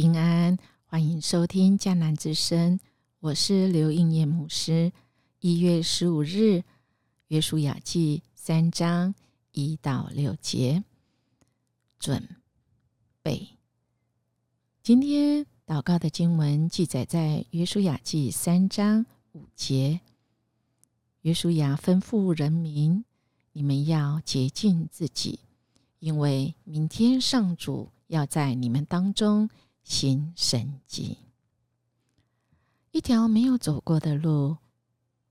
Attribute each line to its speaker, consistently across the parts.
Speaker 1: 平安，欢迎收听迦南之声，我是刘应业牧师。一月十五日，约书亚记三章一到六节，准备。今天祷告的经文记载在约书亚记三章五节。约书亚吩咐人民：你们要洁净自己，因为明天上主要在你们当中。新神迹，一条没有走过的路，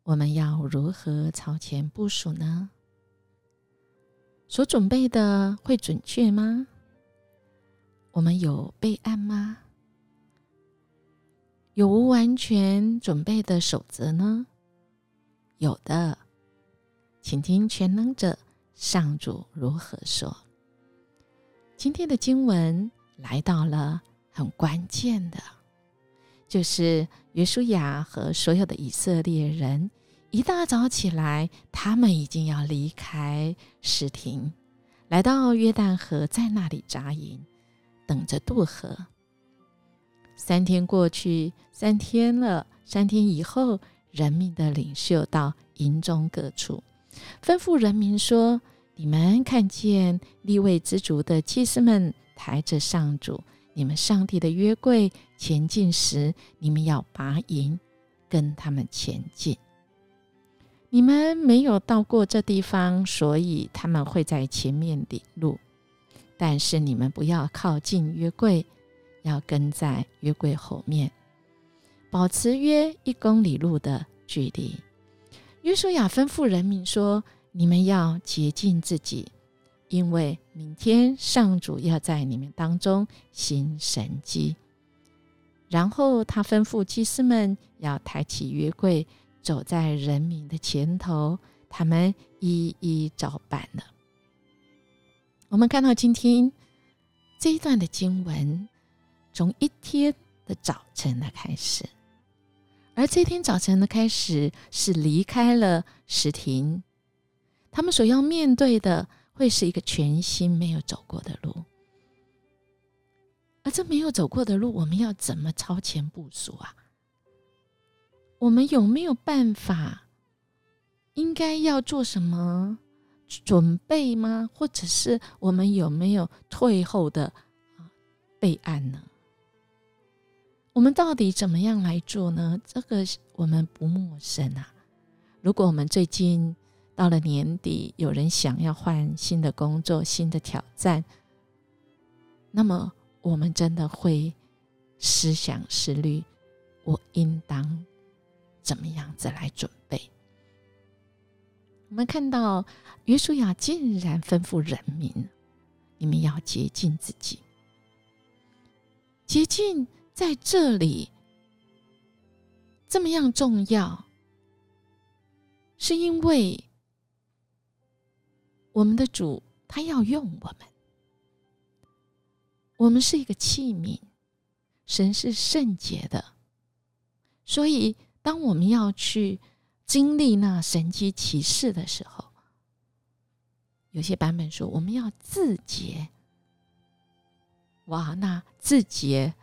Speaker 1: 我们要如何朝前部署呢？所准备的会准确吗？我们有备案吗？有无完全准备的守则呢？有的，请听全能者上主如何说。今天的经文来到了。很关键的，就是约书亚和所有的以色列人一大早起来，他们已经要离开石亭，来到约旦河，在那里扎营，等着渡河。三天过去，三天了，三天以后，人民的领袖到营中各处，吩咐人民说：“你们看见立位之族的祭司们抬着上主。”你们上帝的约柜前进时，你们要拔营，跟他们前进。你们没有到过这地方，所以他们会在前面领路。但是你们不要靠近约柜，要跟在约柜后面，保持约一公里路的距离。约书亚吩咐人民说：“你们要洁净自己。”因为明天上主要在你们当中行神迹，然后他吩咐祭司们要抬起约柜，走在人民的前头，他们一一照办了。我们看到今天这一段的经文，从一天的早晨的开始，而这天早晨的开始是离开了石亭，他们所要面对的。会是一个全新没有走过的路，而这没有走过的路，我们要怎么超前部署啊？我们有没有办法？应该要做什么准备吗？或者是我们有没有退后的备案呢？我们到底怎么样来做呢？这个我们不陌生啊。如果我们最近，到了年底，有人想要换新的工作、新的挑战，那么我们真的会思想思虑，我应当怎么样子来准备？我们看到约书亚竟然吩咐人民：“你们要洁净自己。”洁净在这里这么样重要，是因为。我们的主，他要用我们，我们是一个器皿，神是圣洁的，所以当我们要去经历那神机骑士的时候，有些版本说我们要自洁。哇，那自洁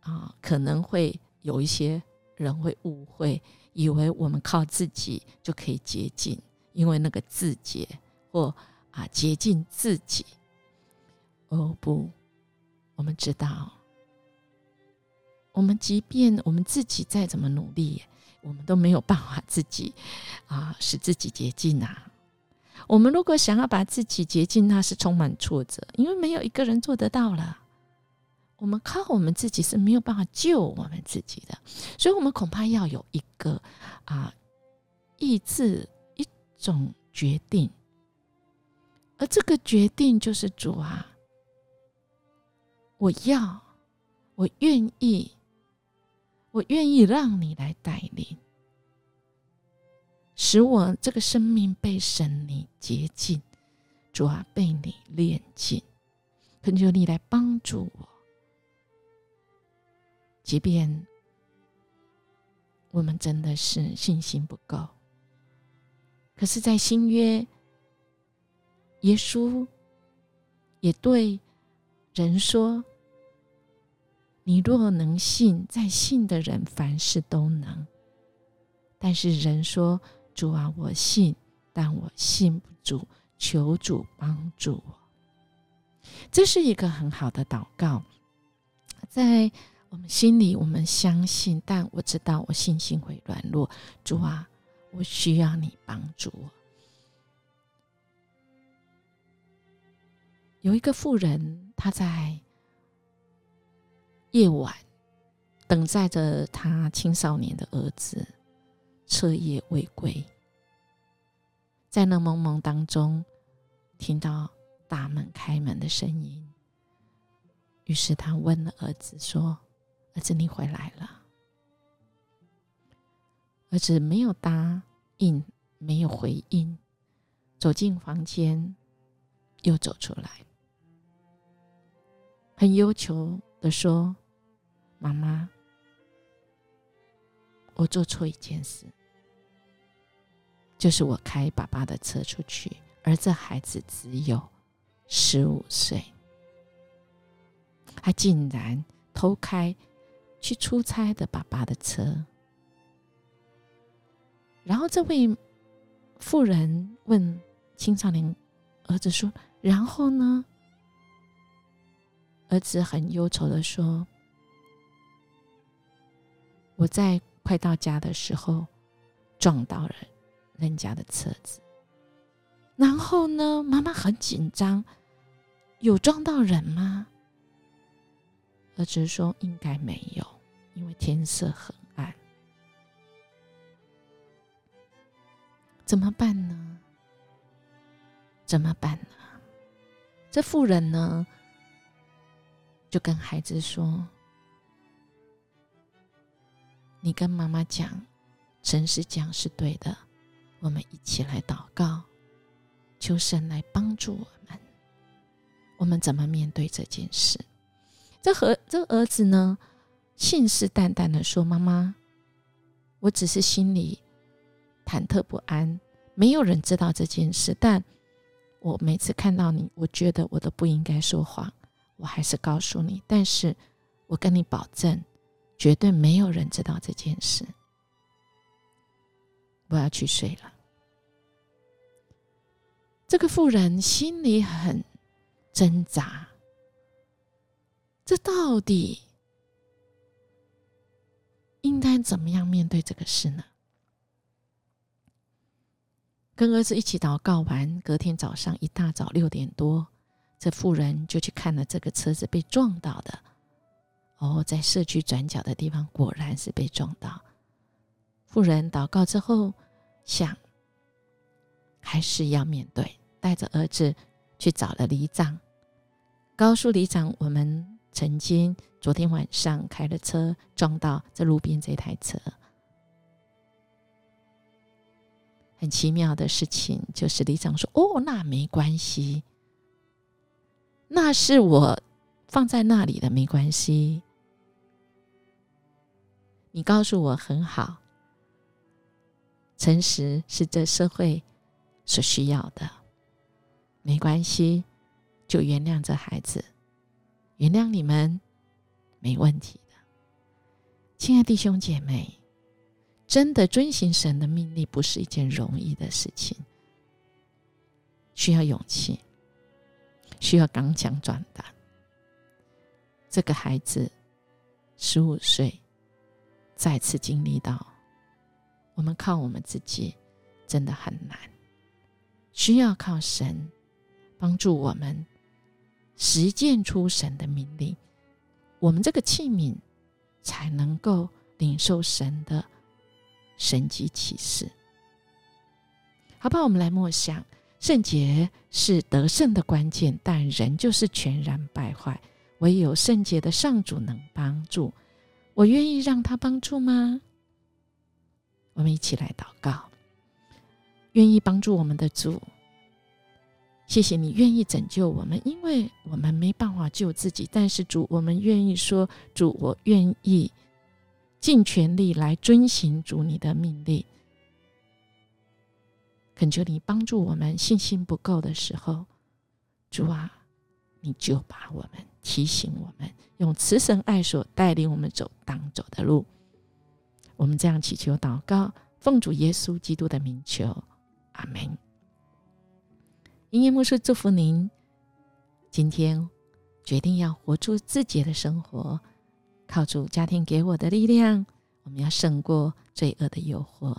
Speaker 1: 啊，可能会有一些人会误会，以为我们靠自己就可以洁净，因为那个自洁。或啊，洁净自己。哦不，我们知道，我们即便我们自己再怎么努力，我们都没有办法自己啊使自己洁净啊。我们如果想要把自己洁净，那是充满挫折，因为没有一个人做得到了。我们靠我们自己是没有办法救我们自己的，所以我们恐怕要有一个啊意志，一种决定。而这个决定就是主啊，我要，我愿意，我愿意让你来带领，使我这个生命被神你洁净，主啊，被你炼净，恳求你来帮助我。即便我们真的是信心不够，可是，在新约。耶稣也对人说：“你若能信，在信的人凡事都能。但是人说：“主啊，我信，但我信不住，求主帮助我。”这是一个很好的祷告，在我们心里，我们相信，但我知道我信心会软弱。主啊，我需要你帮助我。有一个妇人，她在夜晚等待着她青少年的儿子彻夜未归，在那蒙蒙当中听到。大门开门的声音。于是他问了儿子说：“儿子，你回来了。”儿子没有答应，没有回应，走进房间，又走出来，很忧求的说：“妈妈，我做错一件事，就是我开爸爸的车出去，而这孩子只有……”十五岁，他竟然偷开去出差的爸爸的车。然后这位妇人问青少年儿子说：“然后呢？”儿子很忧愁的说：“我在快到家的时候撞到了人家的车子。然后呢？妈妈很紧张。”有撞到人吗？儿子说：“应该没有，因为天色很暗。怎么办呢？怎么办呢？”这妇人呢，就跟孩子说：“你跟妈妈讲，诚实讲是对的。我们一起来祷告，求神来帮助我们。”我们怎么面对这件事？这和这儿子呢，信誓旦旦的说：“妈妈，我只是心里忐忑不安，没有人知道这件事。但我每次看到你，我觉得我都不应该说谎，我还是告诉你。但是我跟你保证，绝对没有人知道这件事。我要去睡了。”这个妇人心里很。挣扎，这到底应该怎么样面对这个事呢？跟儿子一起祷告完，隔天早上一大早六点多，这妇人就去看了这个车子被撞到的。哦，在社区转角的地方，果然是被撞到。妇人祷告之后，想还是要面对，带着儿子。去找了里长，告诉里长，我们曾经昨天晚上开了车撞到这路边这台车。很奇妙的事情就是，里长说：“哦，那没关系，那是我放在那里的，没关系。你告诉我很好，诚实是这社会所需要的。”没关系，就原谅这孩子，原谅你们，没问题的。亲爱弟兄姐妹，真的遵行神的命令不是一件容易的事情，需要勇气，需要刚强壮胆。这个孩子十五岁，再次经历到，我们靠我们自己真的很难，需要靠神。帮助我们实践出神的命令，我们这个器皿才能够领受神的神迹启示。好吧，我们来默想：圣洁是得胜的关键，但人就是全然败坏。唯有圣洁的上主能帮助。我愿意让他帮助吗？我们一起来祷告，愿意帮助我们的主。谢谢你愿意拯救我们，因为我们没办法救自己。但是主，我们愿意说，主，我愿意尽全力来遵行主你的命令。恳求你帮助我们，信心不够的时候，主啊，你就把我们提醒我们，用慈神爱所带领我们走当走的路。我们这样祈求祷告，奉主耶稣基督的名求，阿门。音乐牧师祝福您，今天决定要活出自己的生活，靠主家庭给我的力量，我们要胜过罪恶的诱惑。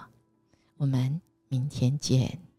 Speaker 1: 我们明天见。